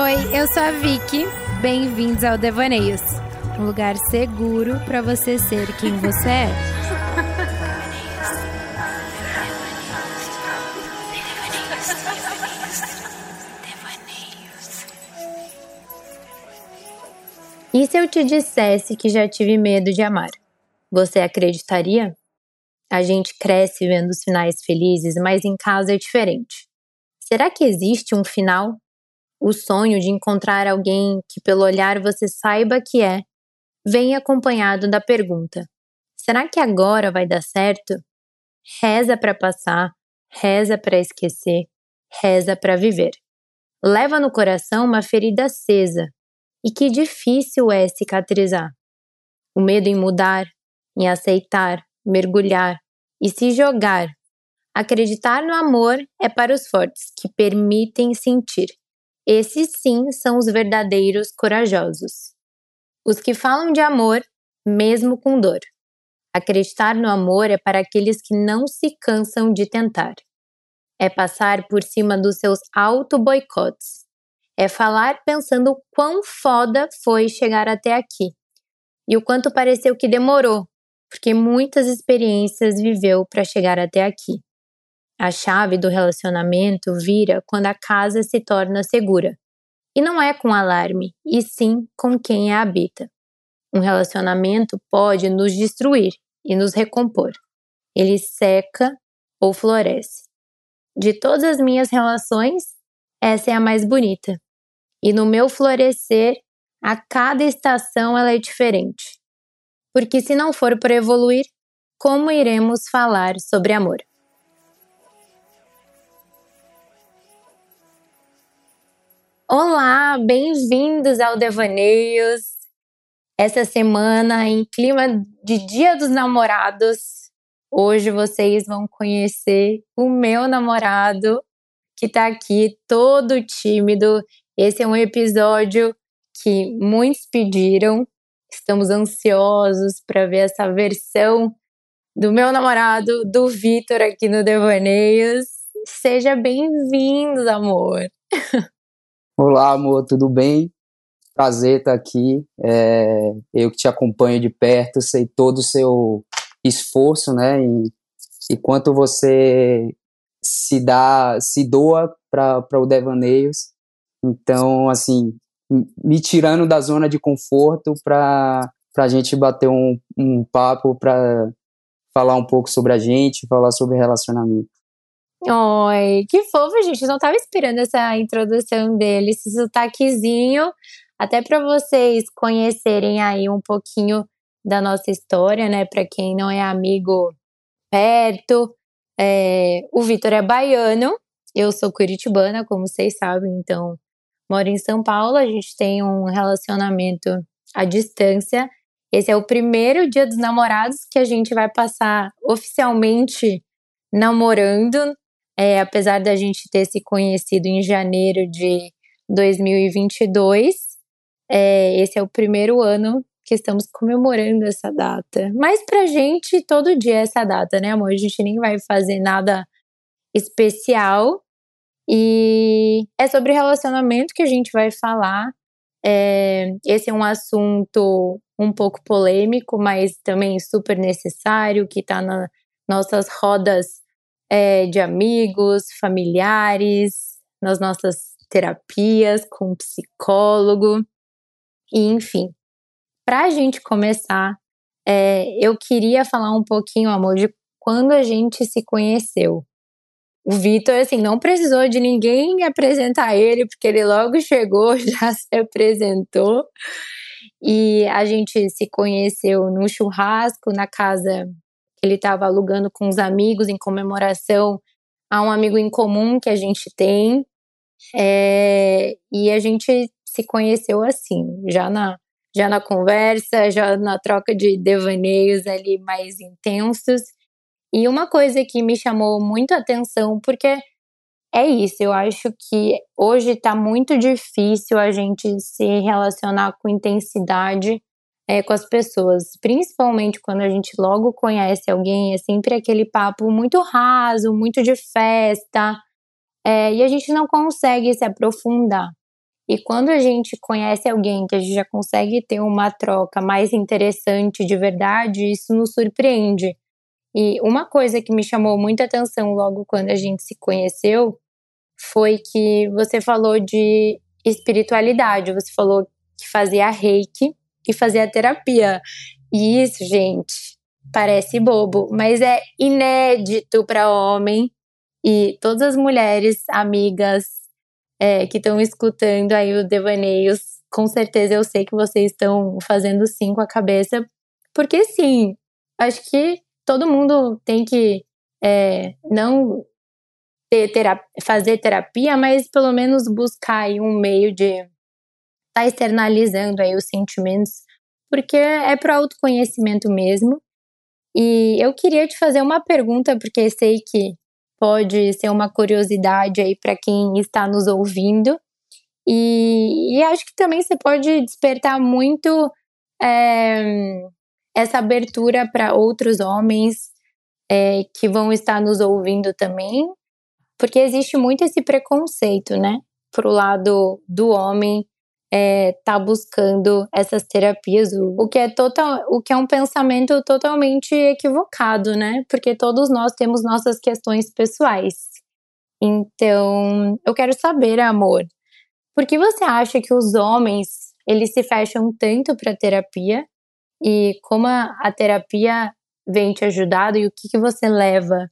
Oi, eu sou a Vicky. Bem-vindos ao Devaneios, um lugar seguro para você ser quem você é. E se eu te dissesse que já tive medo de amar? Você acreditaria? A gente cresce vendo os finais felizes, mas em casa é diferente. Será que existe um final? O sonho de encontrar alguém que, pelo olhar, você saiba que é, vem acompanhado da pergunta: será que agora vai dar certo? Reza para passar, reza para esquecer, reza para viver. Leva no coração uma ferida acesa, e que difícil é cicatrizar. O medo em mudar, em aceitar, mergulhar e se jogar. Acreditar no amor é para os fortes, que permitem sentir. Esses sim são os verdadeiros corajosos. Os que falam de amor, mesmo com dor. Acreditar no amor é para aqueles que não se cansam de tentar. É passar por cima dos seus auto-boicotes. É falar pensando quão foda foi chegar até aqui. E o quanto pareceu que demorou, porque muitas experiências viveu para chegar até aqui. A chave do relacionamento vira quando a casa se torna segura. E não é com alarme, e sim com quem a habita. Um relacionamento pode nos destruir e nos recompor. Ele seca ou floresce. De todas as minhas relações, essa é a mais bonita. E no meu florescer, a cada estação ela é diferente porque se não for para evoluir, como iremos falar sobre amor? Olá, bem-vindos ao Devaneios. Essa semana, em clima de Dia dos Namorados, hoje vocês vão conhecer o meu namorado que tá aqui todo tímido. Esse é um episódio que muitos pediram Estamos ansiosos para ver essa versão do meu namorado, do Vitor, aqui no Devaneios. Seja bem-vindo, amor. Olá, amor, tudo bem? Prazer estar aqui. É, eu que te acompanho de perto, sei todo o seu esforço, né? E, e quanto você se dá, se doa para o Devaneios. Então, assim, me tirando da zona de conforto para a gente bater um, um papo para falar um pouco sobre a gente, falar sobre relacionamento. Oi, que fofo, gente. Eu não estava esperando essa introdução dele, esse sotaquezinho, até para vocês conhecerem aí um pouquinho da nossa história, né? Para quem não é amigo perto. É, o Vitor é baiano, eu sou curitibana, como vocês sabem, então moro em São Paulo, a gente tem um relacionamento à distância. Esse é o primeiro dia dos namorados que a gente vai passar oficialmente namorando, é, apesar da gente ter se conhecido em janeiro de 2022. É, esse é o primeiro ano que estamos comemorando essa data. Mas pra gente, todo dia é essa data, né, amor? A gente nem vai fazer nada especial, e é sobre relacionamento que a gente vai falar. É, esse é um assunto um pouco polêmico, mas também super necessário, que está nas nossas rodas é, de amigos, familiares, nas nossas terapias com psicólogo, e enfim. Para a gente começar, é, eu queria falar um pouquinho, amor, de quando a gente se conheceu. O Vitor, assim, não precisou de ninguém apresentar ele, porque ele logo chegou, já se apresentou. E a gente se conheceu num churrasco na casa ele estava alugando com os amigos em comemoração a um amigo em comum que a gente tem. É, e a gente se conheceu assim, já na, já na conversa, já na troca de devaneios ali mais intensos. E uma coisa que me chamou muito a atenção, porque é isso, eu acho que hoje está muito difícil a gente se relacionar com intensidade é, com as pessoas, principalmente quando a gente logo conhece alguém, é sempre aquele papo muito raso, muito de festa, é, e a gente não consegue se aprofundar. E quando a gente conhece alguém que a gente já consegue ter uma troca mais interessante de verdade, isso nos surpreende. E uma coisa que me chamou muita atenção logo quando a gente se conheceu foi que você falou de espiritualidade, você falou que fazia reiki e fazia terapia. E isso, gente, parece bobo, mas é inédito para homem e todas as mulheres amigas é, que estão escutando aí o Devaneios, com certeza eu sei que vocês estão fazendo sim com a cabeça, porque sim, acho que todo mundo tem que é, não ter terapia, fazer terapia, mas pelo menos buscar um meio de estar tá externalizando aí os sentimentos, porque é para autoconhecimento mesmo. E eu queria te fazer uma pergunta, porque sei que pode ser uma curiosidade aí para quem está nos ouvindo. E, e, acho que também você pode despertar muito é, essa abertura para outros homens é, que vão estar nos ouvindo também, porque existe muito esse preconceito, né, pro lado do homem é, tá buscando essas terapias, o, o, que é total, o que é um pensamento totalmente equivocado, né? Porque todos nós temos nossas questões pessoais. Então, eu quero saber, amor, por que você acha que os homens eles se fecham tanto para terapia e como a, a, terapia vem te ajudando e o que, que você leva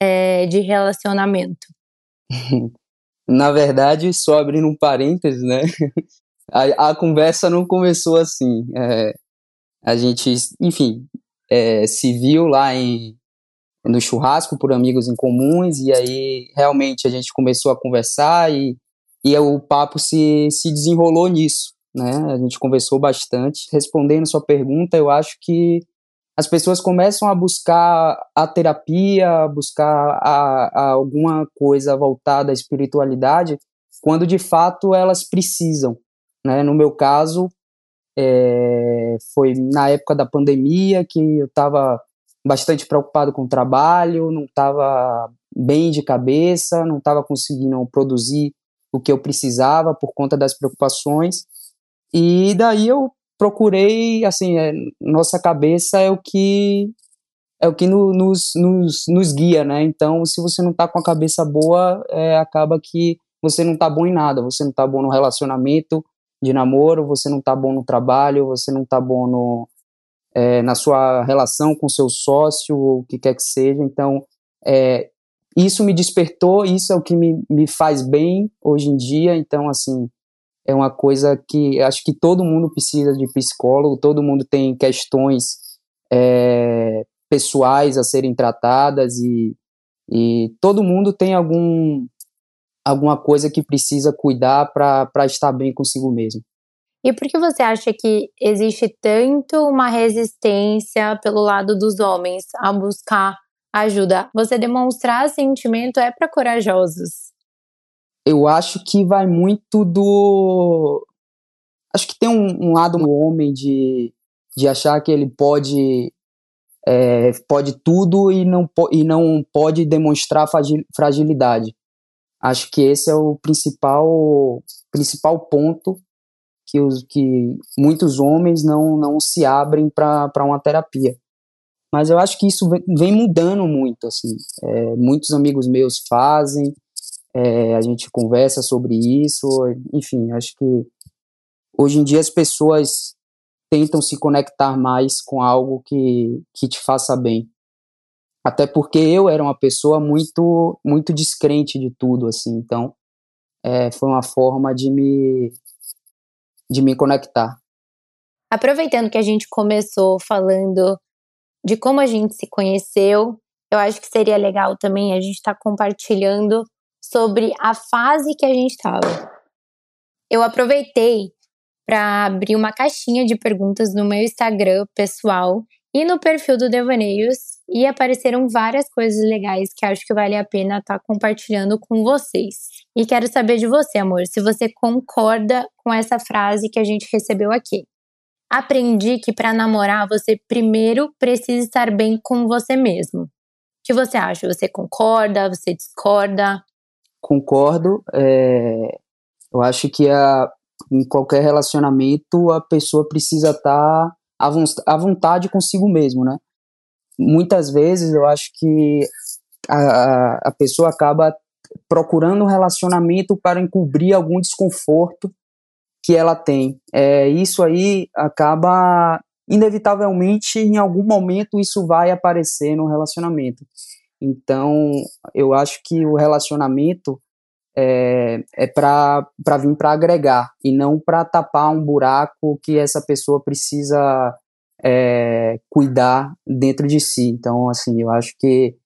é, de relacionamento? Na verdade, só abrindo um parênteses, né? A, a conversa não começou assim. É, a gente, enfim, é, se viu lá em, no churrasco por amigos em comuns, e aí realmente a gente começou a conversar e, e o papo se, se desenrolou nisso. Né? A gente conversou bastante. Respondendo sua pergunta, eu acho que as pessoas começam a buscar a terapia, a buscar a, a alguma coisa voltada à espiritualidade, quando de fato elas precisam. Né? No meu caso, é, foi na época da pandemia que eu estava bastante preocupado com o trabalho, não estava bem de cabeça, não estava conseguindo produzir o que eu precisava por conta das preocupações. E daí eu procurei, assim, é, nossa cabeça é o que é o que no, nos, nos, nos guia, né? Então, se você não tá com a cabeça boa, é, acaba que você não tá bom em nada, você não tá bom no relacionamento de namoro, você não tá bom no trabalho, você não tá bom no, é, na sua relação com seu sócio, ou o que quer que seja. Então, é, isso me despertou, isso é o que me, me faz bem hoje em dia. Então, assim, é uma coisa que acho que todo mundo precisa de psicólogo, todo mundo tem questões é, pessoais a serem tratadas e, e todo mundo tem algum alguma coisa que precisa cuidar para estar bem consigo mesmo. E por que você acha que existe tanto uma resistência pelo lado dos homens a buscar ajuda? Você demonstrar sentimento é para corajosos eu acho que vai muito do. Acho que tem um, um lado do homem de, de achar que ele pode é, pode tudo e não, e não pode demonstrar fragilidade. Acho que esse é o principal principal ponto que, os, que muitos homens não, não se abrem para uma terapia. Mas eu acho que isso vem, vem mudando muito. assim. É, muitos amigos meus fazem, é, a gente conversa sobre isso, enfim, acho que hoje em dia as pessoas tentam se conectar mais com algo que, que te faça bem. Até porque eu era uma pessoa muito muito descrente de tudo, assim, então é, foi uma forma de me de me conectar. Aproveitando que a gente começou falando de como a gente se conheceu, eu acho que seria legal também a gente estar tá compartilhando sobre a fase que a gente estava. Eu aproveitei para abrir uma caixinha de perguntas no meu Instagram pessoal e no perfil do Devaneios e apareceram várias coisas legais que acho que vale a pena estar tá compartilhando com vocês. E quero saber de você, amor, se você concorda com essa frase que a gente recebeu aqui. Aprendi que para namorar você primeiro precisa estar bem com você mesmo. O que você acha? Você concorda? Você discorda? Concordo. É, Eu acho que a, em qualquer relacionamento a pessoa precisa estar tá à vontade consigo mesmo, né? Muitas vezes eu acho que a, a pessoa acaba procurando um relacionamento para encobrir algum desconforto que ela tem. É, isso aí acaba, inevitavelmente, em algum momento, isso vai aparecer no relacionamento. Então, eu acho que o relacionamento é, é para vir para agregar e não para tapar um buraco que essa pessoa precisa é, cuidar dentro de si. Então, assim, eu acho que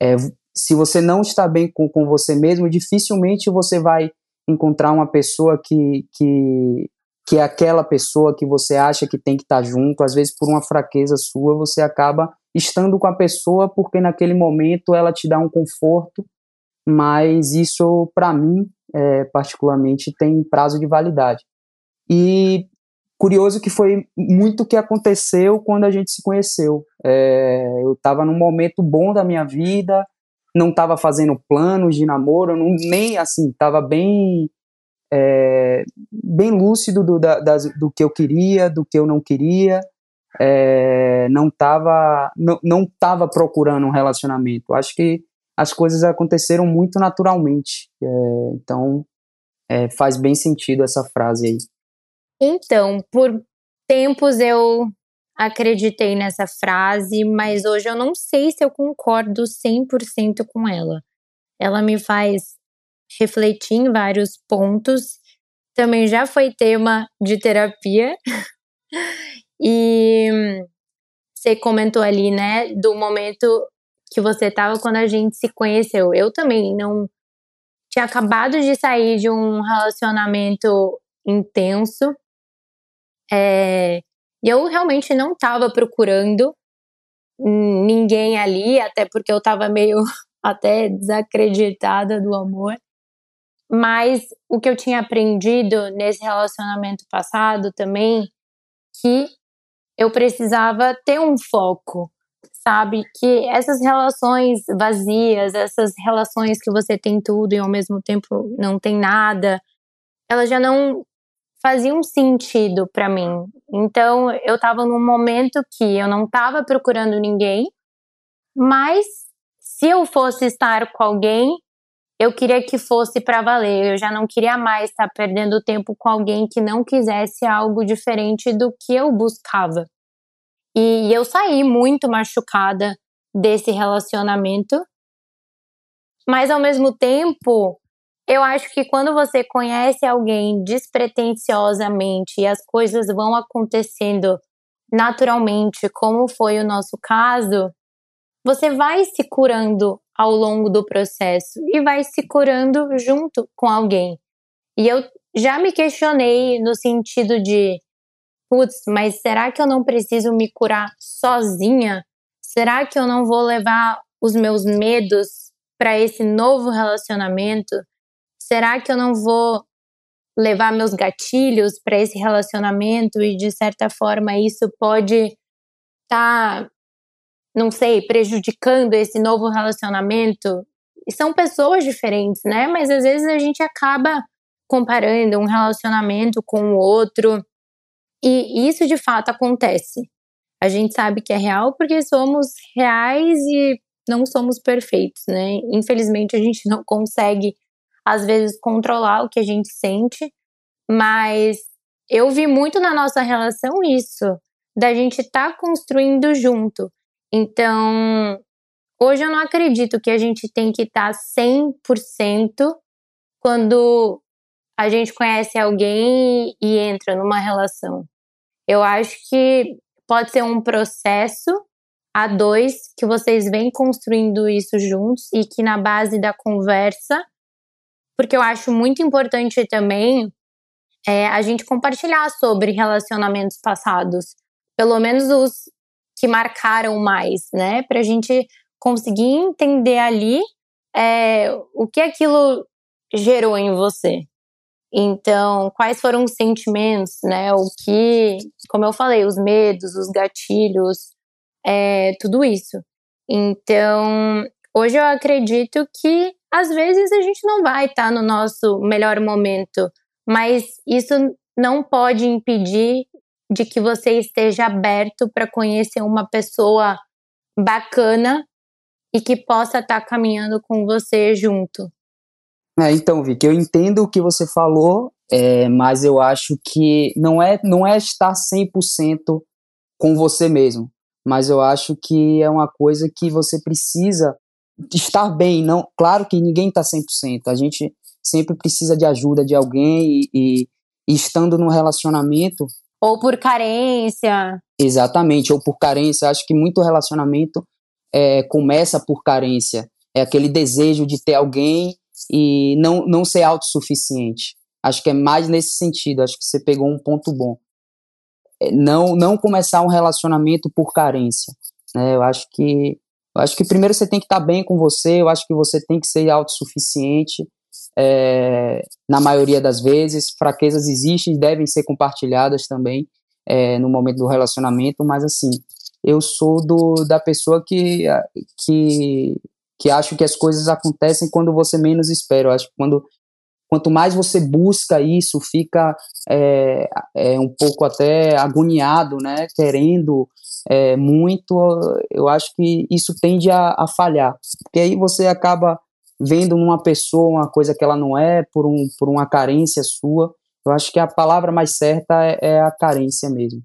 é, se você não está bem com, com você mesmo, dificilmente você vai encontrar uma pessoa que, que, que é aquela pessoa que você acha que tem que estar junto, às vezes por uma fraqueza sua, você acaba estando com a pessoa porque naquele momento ela te dá um conforto, mas isso, para mim, é, particularmente, tem prazo de validade. E curioso que foi muito o que aconteceu quando a gente se conheceu. É, eu estava num momento bom da minha vida, não estava fazendo planos de namoro, não, nem assim, estava bem é, bem lúcido do, da, das, do que eu queria, do que eu não queria, é, não estava não, não tava procurando um relacionamento. Acho que as coisas aconteceram muito naturalmente. É, então, é, faz bem sentido essa frase aí. Então, por tempos eu acreditei nessa frase, mas hoje eu não sei se eu concordo 100% com ela. Ela me faz refletir em vários pontos. Também já foi tema de terapia. e você comentou ali, né, do momento que você estava quando a gente se conheceu. Eu também não tinha acabado de sair de um relacionamento intenso. É, e eu realmente não estava procurando ninguém ali, até porque eu estava meio até desacreditada do amor. Mas o que eu tinha aprendido nesse relacionamento passado também, que eu precisava ter um foco, sabe? Que essas relações vazias, essas relações que você tem tudo e ao mesmo tempo não tem nada, elas já não faziam sentido para mim. Então, eu estava num momento que eu não estava procurando ninguém, mas se eu fosse estar com alguém, eu queria que fosse para valer. Eu já não queria mais estar perdendo tempo com alguém que não quisesse algo diferente do que eu buscava. E eu saí muito machucada desse relacionamento. Mas ao mesmo tempo, eu acho que quando você conhece alguém despretensiosamente e as coisas vão acontecendo naturalmente, como foi o nosso caso, você vai se curando ao longo do processo e vai se curando junto com alguém. E eu já me questionei no sentido de, putz, mas será que eu não preciso me curar sozinha? Será que eu não vou levar os meus medos para esse novo relacionamento? será que eu não vou levar meus gatilhos para esse relacionamento e de certa forma isso pode tá, não sei, prejudicando esse novo relacionamento? E são pessoas diferentes, né? Mas às vezes a gente acaba comparando um relacionamento com o outro. E isso de fato acontece. A gente sabe que é real porque somos reais e não somos perfeitos, né? Infelizmente a gente não consegue às vezes controlar o que a gente sente, mas eu vi muito na nossa relação isso, da gente estar tá construindo junto. Então, hoje eu não acredito que a gente tem que estar tá 100% quando a gente conhece alguém e entra numa relação. Eu acho que pode ser um processo a dois que vocês vêm construindo isso juntos e que na base da conversa porque eu acho muito importante também é, a gente compartilhar sobre relacionamentos passados, pelo menos os que marcaram mais, né? Para a gente conseguir entender ali é, o que aquilo gerou em você. Então, quais foram os sentimentos, né? O que, como eu falei, os medos, os gatilhos, é, tudo isso. Então, hoje eu acredito que às vezes a gente não vai estar tá no nosso melhor momento, mas isso não pode impedir de que você esteja aberto para conhecer uma pessoa bacana e que possa estar tá caminhando com você junto. É, então, Vicky, eu entendo o que você falou, é, mas eu acho que não é, não é estar 100% com você mesmo, mas eu acho que é uma coisa que você precisa estar bem. não Claro que ninguém está 100%, a gente sempre precisa de ajuda de alguém e, e, e estando no relacionamento, ou por carência. Exatamente, ou por carência. Acho que muito relacionamento é, começa por carência. É aquele desejo de ter alguém e não, não ser autossuficiente. Acho que é mais nesse sentido. Acho que você pegou um ponto bom. É, não, não começar um relacionamento por carência. Né? Eu acho que eu acho que primeiro você tem que estar bem com você. Eu acho que você tem que ser autossuficiente. É, na maioria das vezes, fraquezas existem e devem ser compartilhadas também é, no momento do relacionamento, mas assim, eu sou do, da pessoa que, que, que acho que as coisas acontecem quando você menos espera. Eu acho que quando, quanto mais você busca isso, fica é, é um pouco até agoniado, né, querendo é, muito, eu acho que isso tende a, a falhar, porque aí você acaba vendo numa pessoa uma coisa que ela não é, por, um, por uma carência sua. Eu acho que a palavra mais certa é, é a carência mesmo.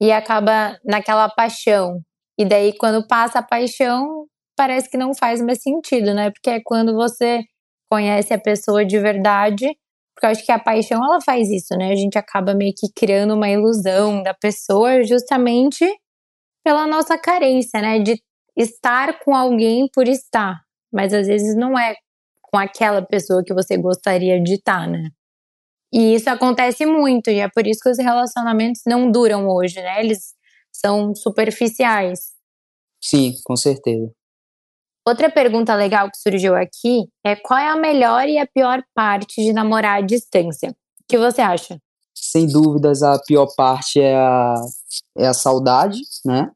E acaba naquela paixão. E daí, quando passa a paixão, parece que não faz mais sentido, né? Porque é quando você conhece a pessoa de verdade. Porque eu acho que a paixão, ela faz isso, né? A gente acaba meio que criando uma ilusão da pessoa justamente pela nossa carência, né? De estar com alguém por estar mas às vezes não é com aquela pessoa que você gostaria de estar, né? E isso acontece muito, e é por isso que os relacionamentos não duram hoje, né? Eles são superficiais. Sim, com certeza. Outra pergunta legal que surgiu aqui é qual é a melhor e a pior parte de namorar à distância? O que você acha? Sem dúvidas, a pior parte é a, é a saudade, né?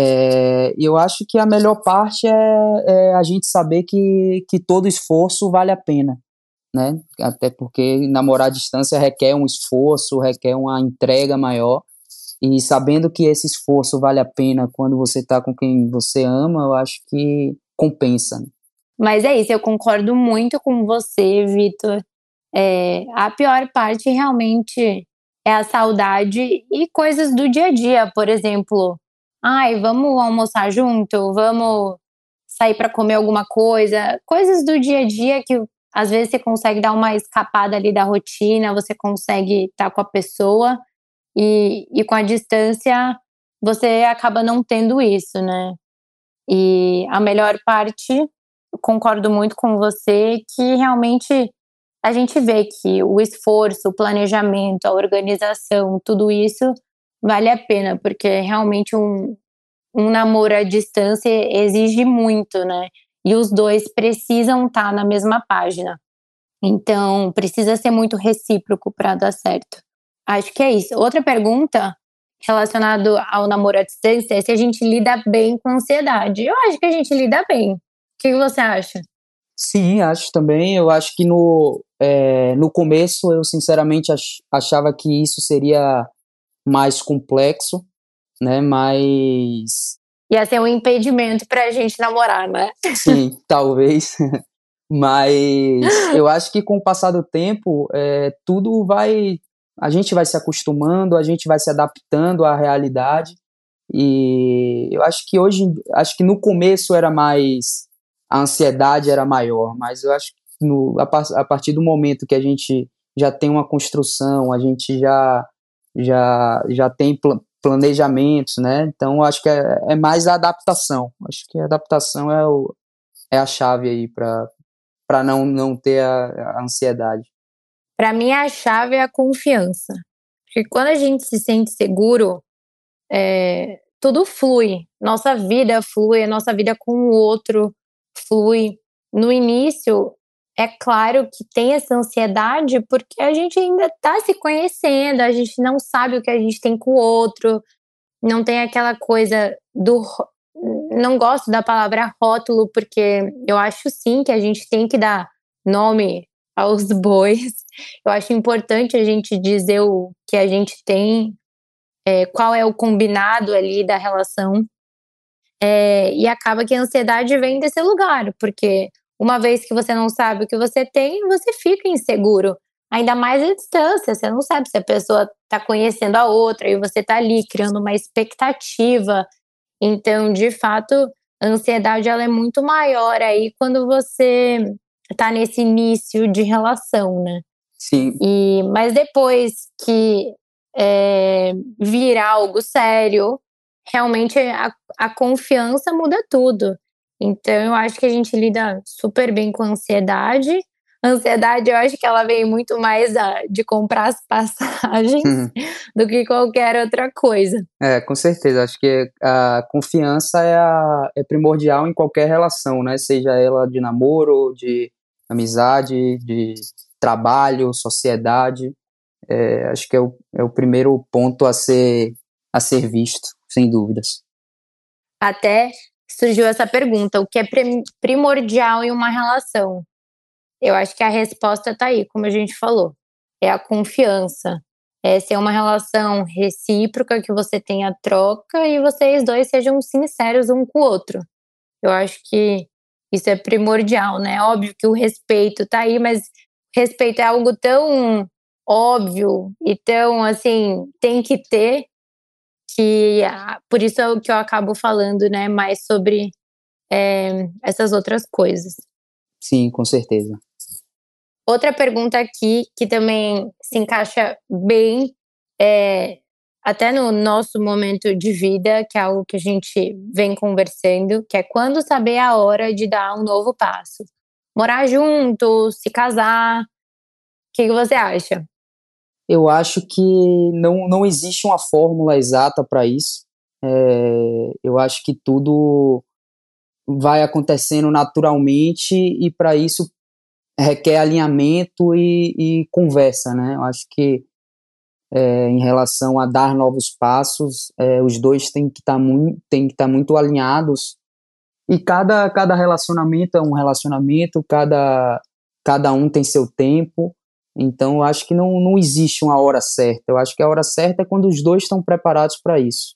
É, eu acho que a melhor parte é, é, a gente saber que, que todo esforço vale a pena, né? Até porque namorar à distância requer um esforço, requer uma entrega maior. E sabendo que esse esforço vale a pena quando você está com quem você ama, eu acho que compensa. Né? Mas é isso, eu concordo muito com você, Vitor. É, a pior parte realmente é a saudade e coisas do dia a dia, por exemplo Ai, vamos almoçar junto, vamos sair para comer alguma coisa, coisas do dia a dia que às vezes você consegue dar uma escapada ali da rotina, você consegue estar com a pessoa e, e com a distância você acaba não tendo isso, né? E a melhor parte, concordo muito com você, que realmente a gente vê que o esforço, o planejamento, a organização, tudo isso vale a pena, porque realmente um, um namoro à distância exige muito, né? E os dois precisam estar tá na mesma página. Então, precisa ser muito recíproco para dar certo. Acho que é isso. Outra pergunta relacionada ao namoro à distância é se a gente lida bem com ansiedade. Eu acho que a gente lida bem. O que você acha? Sim, acho também. Eu acho que no, é, no começo eu sinceramente achava que isso seria mais complexo, né? Mas. Ia ser um impedimento pra gente namorar, né? Sim, talvez. Mas eu acho que com o passar do tempo, é, tudo vai. A gente vai se acostumando, a gente vai se adaptando à realidade. E eu acho que hoje, acho que no começo era mais. A ansiedade era maior, mas eu acho que no, a, a partir do momento que a gente já tem uma construção, a gente já já, já tem pl planejamentos, né? Então acho que é, é, mais a adaptação. Acho que a adaptação é, o, é a chave aí para não, não ter a, a ansiedade. Para mim a chave é a confiança, porque quando a gente se sente seguro, é, tudo flui. Nossa vida flui, a nossa vida com o outro flui. No início, é claro que tem essa ansiedade porque a gente ainda está se conhecendo, a gente não sabe o que a gente tem com o outro, não tem aquela coisa do, não gosto da palavra rótulo, porque eu acho sim que a gente tem que dar nome aos bois. Eu acho importante a gente dizer o que a gente tem, é, qual é o combinado ali da relação. É, e acaba que a ansiedade vem desse lugar, porque uma vez que você não sabe o que você tem, você fica inseguro. Ainda mais à distância, você não sabe se a pessoa está conhecendo a outra e você está ali criando uma expectativa. Então, de fato, a ansiedade ela é muito maior aí quando você está nesse início de relação, né? Sim. E, mas depois que é, virar algo sério, realmente a, a confiança muda tudo. Então, eu acho que a gente lida super bem com a ansiedade. A ansiedade, eu acho que ela vem muito mais a, de comprar as passagens uhum. do que qualquer outra coisa. É, com certeza. Acho que a confiança é, a, é primordial em qualquer relação, né? Seja ela de namoro, de amizade, de trabalho, sociedade. É, acho que é o, é o primeiro ponto a ser, a ser visto, sem dúvidas. Até surgiu essa pergunta: o que é primordial em uma relação? Eu acho que a resposta está aí, como a gente falou: é a confiança. É ser uma relação recíproca, que você tenha troca e vocês dois sejam sinceros um com o outro. Eu acho que isso é primordial, né? Óbvio que o respeito está aí, mas respeito é algo tão óbvio e tão assim, tem que ter que ah, por isso é o que eu acabo falando, né, mais sobre é, essas outras coisas. Sim, com certeza. Outra pergunta aqui que também se encaixa bem é, até no nosso momento de vida, que é algo que a gente vem conversando, que é quando saber a hora de dar um novo passo. Morar junto, se casar. O que, que você acha? Eu acho que não, não existe uma fórmula exata para isso. É, eu acho que tudo vai acontecendo naturalmente e para isso requer alinhamento e, e, conversa, né? Eu acho que é, em relação a dar novos passos, é, os dois têm que tá estar tá muito alinhados e cada, cada relacionamento é um relacionamento, cada, cada um tem seu tempo então, eu acho que não, não existe uma hora certa. Eu acho que a hora certa é quando os dois estão preparados para isso.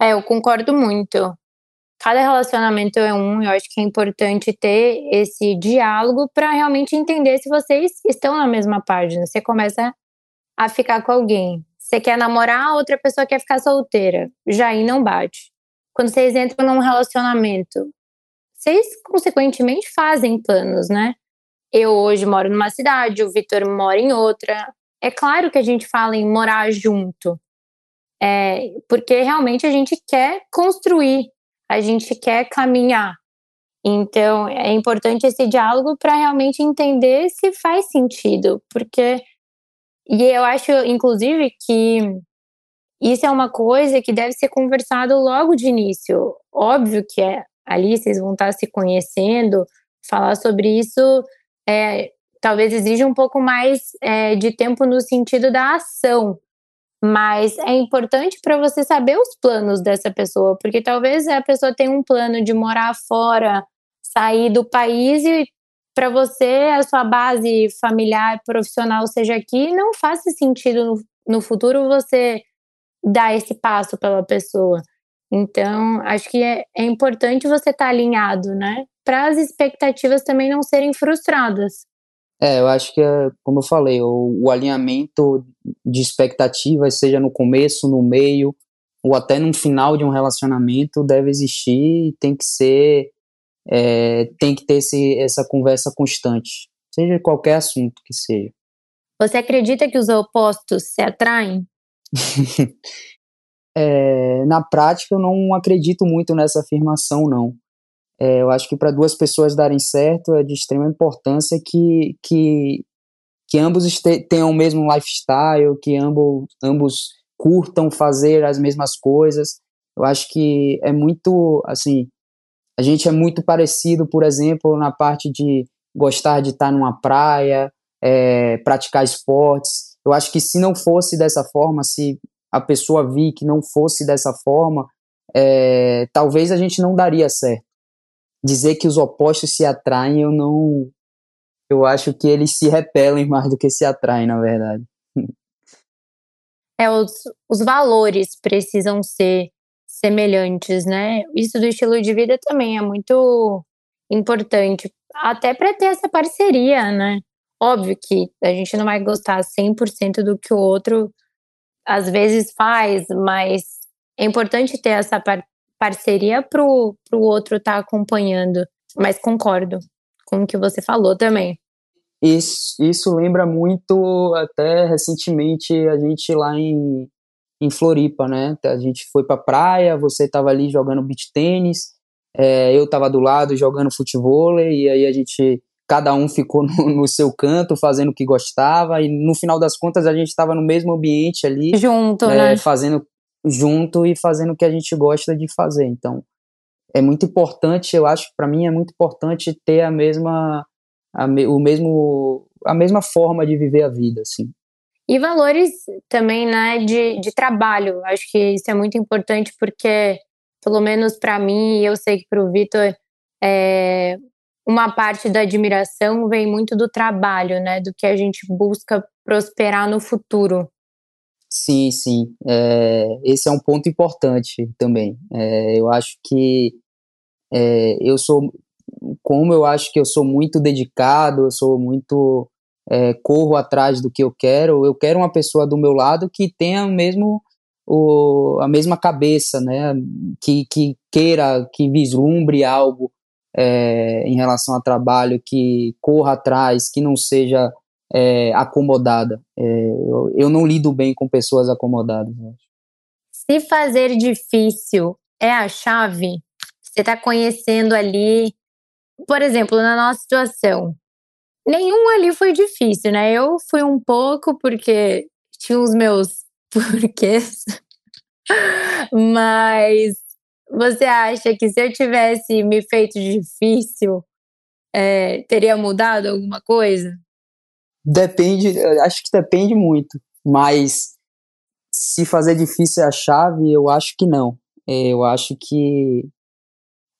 É, eu concordo muito. Cada relacionamento é um, eu acho que é importante ter esse diálogo para realmente entender se vocês estão na mesma página. Você começa a ficar com alguém, você quer namorar, outra pessoa quer ficar solteira. Já aí não bate. Quando vocês entram num relacionamento, vocês consequentemente fazem planos, né? Eu hoje moro numa cidade, o Vitor mora em outra. É claro que a gente fala em morar junto, é, porque realmente a gente quer construir, a gente quer caminhar. Então é importante esse diálogo para realmente entender se faz sentido, porque e eu acho, inclusive, que isso é uma coisa que deve ser conversado logo de início. Óbvio que é ali vocês vão estar se conhecendo, falar sobre isso é, talvez exija um pouco mais é, de tempo no sentido da ação, mas é importante para você saber os planos dessa pessoa, porque talvez a pessoa tenha um plano de morar fora, sair do país e para você a sua base familiar, profissional seja aqui, não faz sentido no, no futuro você dar esse passo pela pessoa. Então, acho que é, é importante você estar tá alinhado, né? Para as expectativas também não serem frustradas. É, eu acho que, é, como eu falei, o, o alinhamento de expectativas, seja no começo, no meio, ou até no final de um relacionamento, deve existir e tem que ser, é, tem que ter esse, essa conversa constante, seja qualquer assunto que seja. Você acredita que os opostos se atraem? é, na prática, eu não acredito muito nessa afirmação, não. É, eu acho que para duas pessoas darem certo é de extrema importância que, que, que ambos tenham o mesmo lifestyle, que ambos, ambos curtam fazer as mesmas coisas. Eu acho que é muito, assim, a gente é muito parecido, por exemplo, na parte de gostar de estar numa praia, é, praticar esportes. Eu acho que se não fosse dessa forma, se a pessoa vir que não fosse dessa forma, é, talvez a gente não daria certo. Dizer que os opostos se atraem, eu não. Eu acho que eles se repelem mais do que se atraem, na verdade. É, os, os valores precisam ser semelhantes, né? Isso do estilo de vida também é muito importante, até para ter essa parceria, né? Óbvio que a gente não vai gostar 100% do que o outro às vezes faz, mas é importante ter essa parceria para o outro estar tá acompanhando. Mas concordo com o que você falou também. Isso, isso lembra muito, até recentemente, a gente lá em, em Floripa, né? A gente foi pra praia, você tava ali jogando beach tênis, é, eu tava do lado jogando futebol, e aí a gente, cada um ficou no, no, seu canto, fazendo o que gostava, e no final das contas a gente estava no mesmo ambiente ali. Junto, é, né? Fazendo junto e fazendo o que a gente gosta de fazer. Então, é muito importante, eu acho para mim é muito importante ter a mesma a, me, o mesmo a mesma forma de viver a vida, assim. E valores também, né, de, de trabalho. Acho que isso é muito importante porque, pelo menos para mim, e eu sei que para o Vitor, é, uma parte da admiração vem muito do trabalho, né, do que a gente busca prosperar no futuro. Sim, sim. É, esse é um ponto importante também. É, eu acho que é, eu sou, como eu acho que eu sou muito dedicado, eu sou muito é, corro atrás do que eu quero. Eu quero uma pessoa do meu lado que tenha mesmo o, a mesma cabeça, né? Que, que queira, que vislumbre algo é, em relação ao trabalho, que corra atrás, que não seja é, acomodada. É, eu, eu, não lido bem com pessoas acomodadas. Se fazer difícil é a chave, você está conhecendo ali, por exemplo, na nossa situação, nenhum ali foi difícil, né? Eu fui um pouco porque tinha os meus porquês, mas você acha que se eu tivesse me feito difícil, é, teria mudado alguma coisa? Depende, acho que depende muito, mas se fazer difícil a chave, eu acho que não. É, eu acho que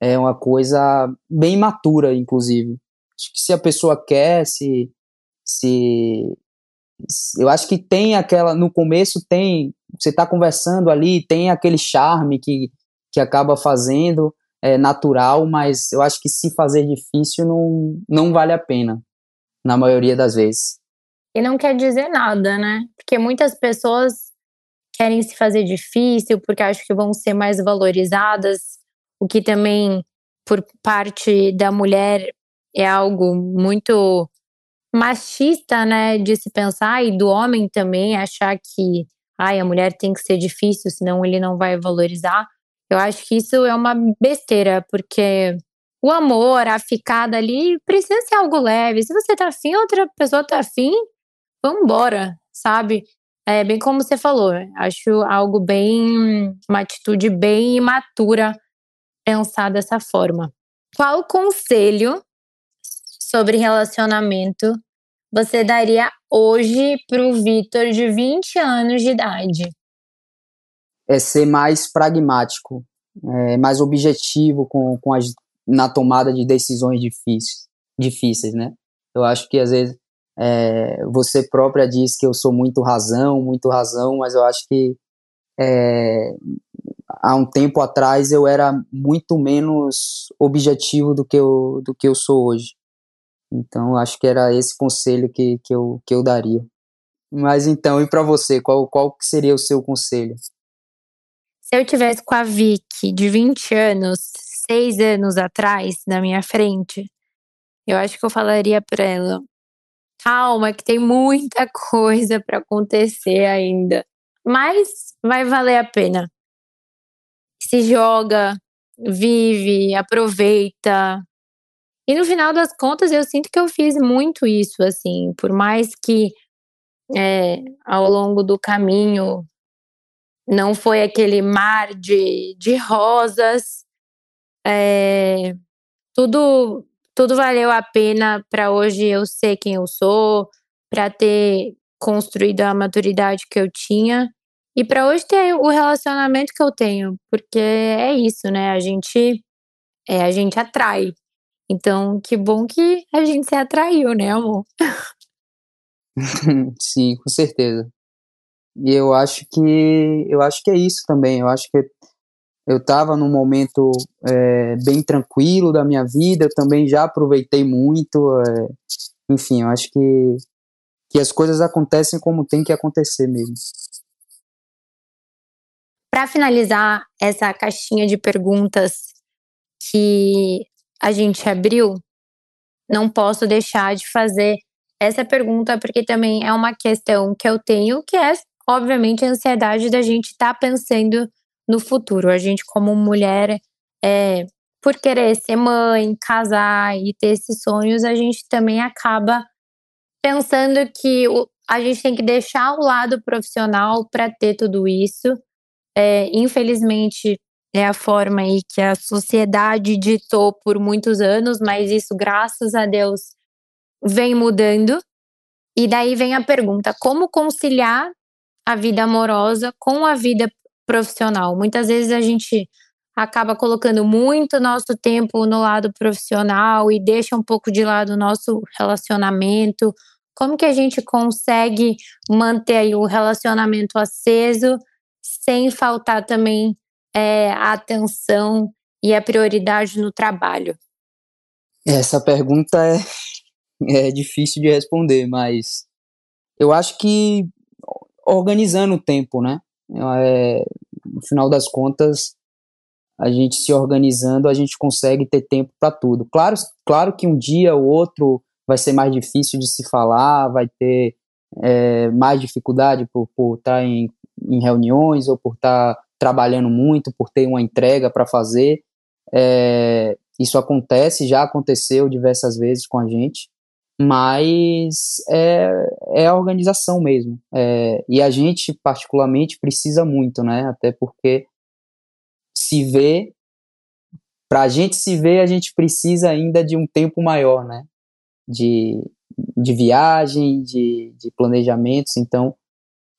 é uma coisa bem matura, inclusive. Acho que se a pessoa quer, se, se, se eu acho que tem aquela no começo tem você está conversando ali tem aquele charme que, que acaba fazendo é natural, mas eu acho que se fazer difícil não, não vale a pena na maioria das vezes. E não quer dizer nada, né? Porque muitas pessoas querem se fazer difícil porque acham que vão ser mais valorizadas, o que também, por parte da mulher, é algo muito machista, né? De se pensar, e do homem também achar que ai, a mulher tem que ser difícil, senão ele não vai valorizar. Eu acho que isso é uma besteira, porque o amor, a ficada ali, precisa ser algo leve. Se você tá afim, outra pessoa tá afim, vamos embora, sabe? É bem como você falou, acho algo bem, uma atitude bem imatura pensar dessa forma. Qual conselho sobre relacionamento você daria hoje para o Vitor de 20 anos de idade? É ser mais pragmático, é, mais objetivo com, com as, na tomada de decisões difíceis, difíceis, né? Eu acho que às vezes é, você própria diz que eu sou muito razão, muito razão, mas eu acho que é, há um tempo atrás eu era muito menos objetivo do que eu, do que eu sou hoje. Então acho que era esse conselho que, que, eu, que eu daria. Mas então, e para você, qual, qual seria o seu conselho? Se eu tivesse com a Vicky de 20 anos, seis anos atrás, na minha frente, eu acho que eu falaria para ela: calma, que tem muita coisa para acontecer ainda, mas vai valer a pena. Se joga, vive, aproveita. E no final das contas, eu sinto que eu fiz muito isso, assim, por mais que é, ao longo do caminho não foi aquele mar de, de rosas, é, tudo tudo valeu a pena para hoje eu ser quem eu sou, para ter construído a maturidade que eu tinha. e para hoje ter o relacionamento que eu tenho, porque é isso, né? A gente é, a gente atrai. Então, que bom que a gente se atraiu, né, amor? Sim, com certeza. E eu acho que eu acho que é isso também. Eu acho que eu estava num momento é, bem tranquilo da minha vida. Eu também já aproveitei muito. É, enfim, eu acho que que as coisas acontecem como tem que acontecer mesmo. Para finalizar essa caixinha de perguntas que a gente abriu, não posso deixar de fazer essa pergunta porque também é uma questão que eu tenho, que é obviamente a ansiedade da gente estar tá pensando no futuro. A gente como mulher, é, por querer ser mãe, casar e ter esses sonhos, a gente também acaba pensando que o, a gente tem que deixar o lado profissional para ter tudo isso. É, infelizmente, é a forma aí que a sociedade ditou por muitos anos, mas isso, graças a Deus, vem mudando. E daí vem a pergunta: como conciliar a vida amorosa com a vida profissional? Muitas vezes a gente acaba colocando muito nosso tempo no lado profissional e deixa um pouco de lado o nosso relacionamento. Como que a gente consegue manter o relacionamento aceso sem faltar também é, a atenção e a prioridade no trabalho? Essa pergunta é, é difícil de responder, mas eu acho que organizando o tempo, né? É, no final das contas, a gente se organizando, a gente consegue ter tempo para tudo. Claro, claro que um dia ou outro vai ser mais difícil de se falar, vai ter é, mais dificuldade por, por estar tá em, em reuniões ou por estar tá trabalhando muito, por ter uma entrega para fazer. É, isso acontece, já aconteceu diversas vezes com a gente, mas é, é a organização mesmo. É, e a gente, particularmente, precisa muito, né? Até porque se vê, para a gente se ver, a gente precisa ainda de um tempo maior, né? De, de viagem, de, de planejamentos. Então,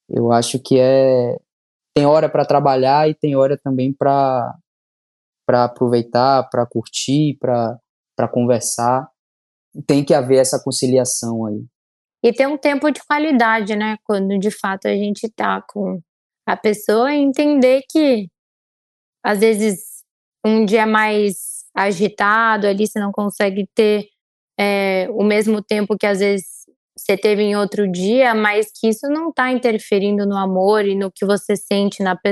eu acho que é tem hora para trabalhar e tem hora também para aproveitar, para curtir, para conversar tem que haver essa conciliação aí. E ter um tempo de qualidade, né? Quando de fato a gente tá com a pessoa e entender que às vezes um dia mais agitado ali você não consegue ter é, o mesmo tempo que às vezes você teve em outro dia, mas que isso não está interferindo no amor e no que você sente na pe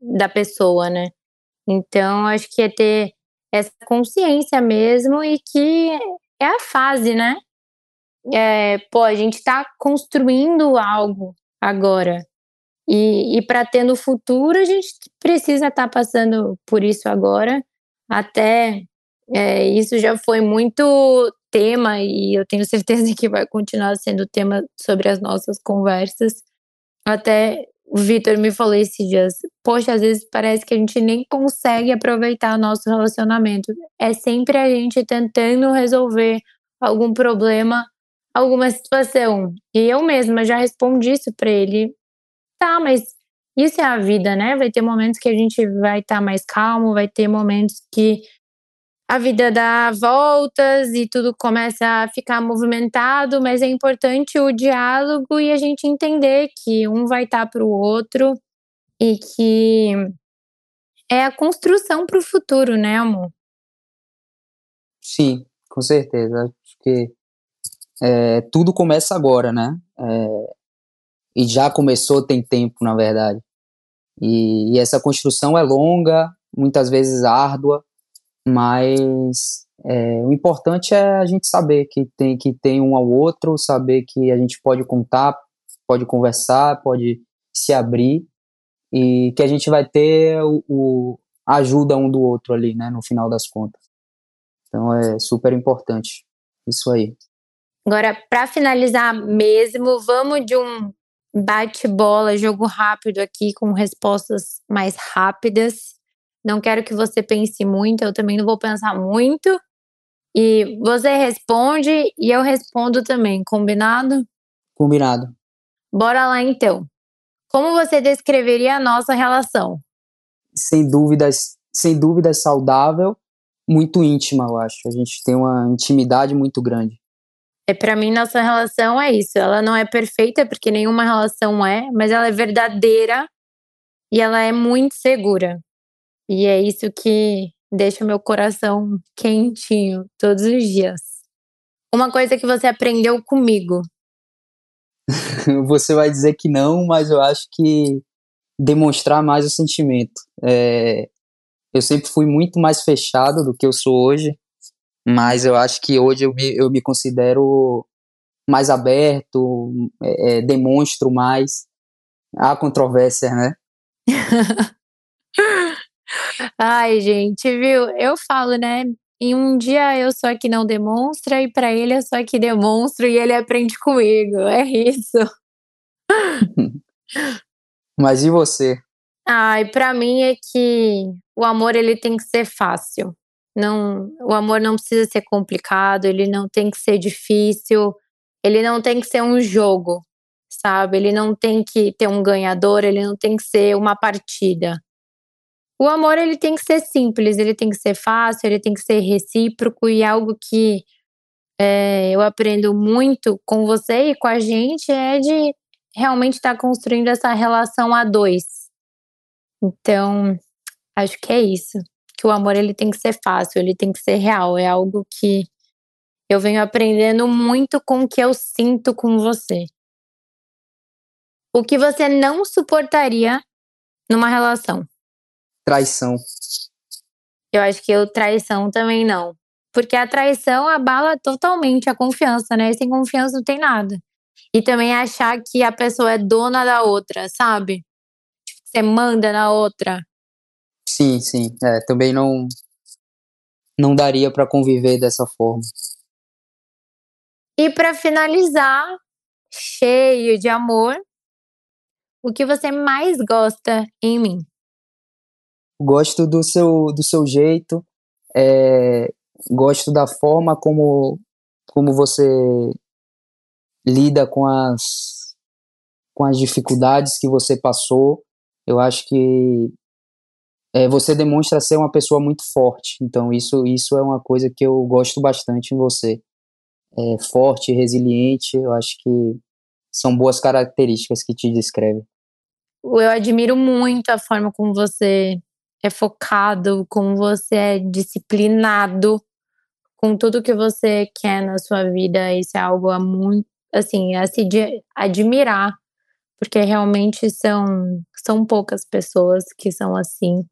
da pessoa, né? Então acho que é ter essa consciência mesmo e que é a fase, né? É, pô, a gente está construindo algo agora. E, e para ter no futuro, a gente precisa estar tá passando por isso agora. Até é, isso já foi muito tema, e eu tenho certeza que vai continuar sendo tema sobre as nossas conversas. Até o Vitor me falou esses dias, poxa, às vezes parece que a gente nem consegue aproveitar o nosso relacionamento. É sempre a gente tentando resolver algum problema, alguma situação. E eu mesma já respondi isso para ele. Tá, mas isso é a vida, né? Vai ter momentos que a gente vai estar tá mais calmo, vai ter momentos que a vida dá voltas e tudo começa a ficar movimentado, mas é importante o diálogo e a gente entender que um vai estar tá para o outro e que é a construção para o futuro, né, amor? Sim, com certeza. Acho que é, tudo começa agora, né? É, e já começou tem tempo, na verdade. E, e essa construção é longa, muitas vezes árdua, mas é, o importante é a gente saber que tem que tem um ao outro, saber que a gente pode contar, pode conversar, pode se abrir e que a gente vai ter o, o ajuda um do outro ali, né, no final das contas. Então é super importante isso aí. Agora, para finalizar mesmo, vamos de um bate-bola, jogo rápido aqui com respostas mais rápidas. Não quero que você pense muito, eu também não vou pensar muito. E você responde e eu respondo também, combinado? Combinado. Bora lá então. Como você descreveria a nossa relação? Sem dúvidas, sem dúvidas saudável, muito íntima, eu acho. A gente tem uma intimidade muito grande. É para mim nossa relação é isso. Ela não é perfeita porque nenhuma relação é, mas ela é verdadeira e ela é muito segura. E é isso que deixa meu coração quentinho todos os dias. Uma coisa que você aprendeu comigo. você vai dizer que não, mas eu acho que demonstrar mais o sentimento. É, eu sempre fui muito mais fechado do que eu sou hoje, mas eu acho que hoje eu me, eu me considero mais aberto, é, é, demonstro mais. Há controvérsia, né? Ai, gente, viu? Eu falo, né? Em um dia eu sou a que não demonstra, e para ele eu sou a que demonstro e ele aprende comigo. É isso. Mas e você? Ai, para mim é que o amor ele tem que ser fácil. Não, o amor não precisa ser complicado, ele não tem que ser difícil, ele não tem que ser um jogo, sabe? Ele não tem que ter um ganhador, ele não tem que ser uma partida. O amor ele tem que ser simples, ele tem que ser fácil, ele tem que ser recíproco e algo que é, eu aprendo muito com você e com a gente é de realmente estar tá construindo essa relação a dois. Então, acho que é isso que o amor ele tem que ser fácil, ele tem que ser real. É algo que eu venho aprendendo muito com o que eu sinto com você. O que você não suportaria numa relação? Traição. Eu acho que eu traição também não. Porque a traição abala totalmente a confiança, né? Sem confiança não tem nada. E também achar que a pessoa é dona da outra, sabe? Tipo, você manda na outra. Sim, sim. É, também não não daria para conviver dessa forma. E para finalizar, cheio de amor, o que você mais gosta em mim? Gosto do seu do seu jeito, é, gosto da forma como como você lida com as com as dificuldades que você passou. Eu acho que é, você demonstra ser uma pessoa muito forte. Então, isso, isso é uma coisa que eu gosto bastante em você. É, forte, resiliente, eu acho que são boas características que te descrevem. Eu admiro muito a forma como você é focado, como você é disciplinado com tudo que você quer na sua vida. Isso é algo a muito, assim, a se admirar, porque realmente são, são poucas pessoas que são assim.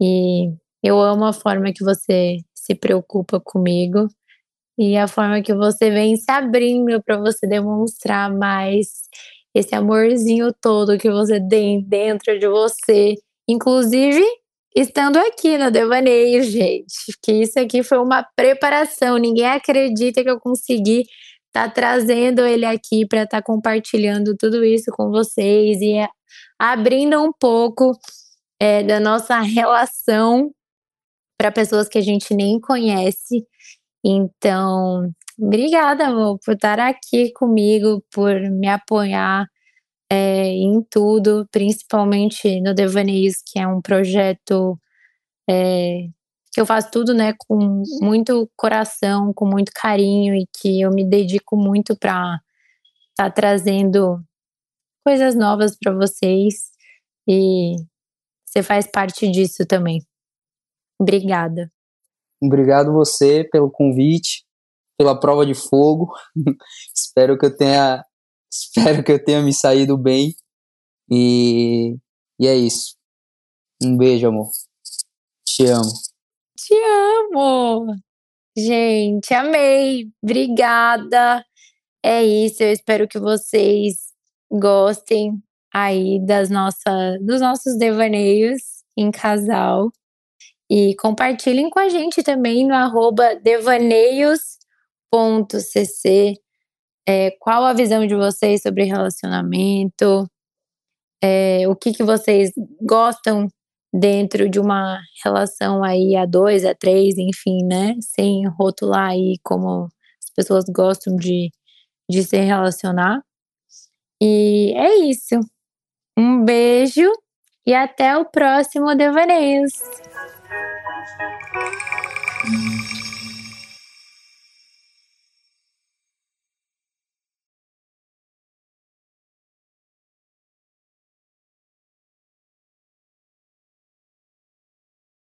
E eu amo a forma que você se preocupa comigo e a forma que você vem se abrindo para você demonstrar mais esse amorzinho todo que você tem dentro de você, inclusive estando aqui no Devaneio, gente. Que isso aqui foi uma preparação. Ninguém acredita que eu consegui estar tá trazendo ele aqui para estar tá compartilhando tudo isso com vocês e abrindo um pouco é, da nossa relação para pessoas que a gente nem conhece. Então, obrigada, amor, por estar aqui comigo, por me apoiar é, em tudo, principalmente no Devaneios, que é um projeto é, que eu faço tudo, né, com muito coração, com muito carinho e que eu me dedico muito para estar tá trazendo coisas novas para vocês e você faz parte disso também. Obrigada. Obrigado você pelo convite, pela prova de fogo. espero que eu tenha espero que eu tenha me saído bem. E, e é isso. Um beijo, amor. Te amo. Te amo. Gente, amei. Obrigada. É isso. Eu espero que vocês gostem aí das nossas, dos nossos devaneios em casal. E compartilhem com a gente também no arroba devaneios.cc é, qual a visão de vocês sobre relacionamento, é, o que, que vocês gostam dentro de uma relação aí a dois, a três, enfim, né? Sem rotular aí como as pessoas gostam de, de se relacionar. E é isso. Um beijo e até o próximo Devaneios.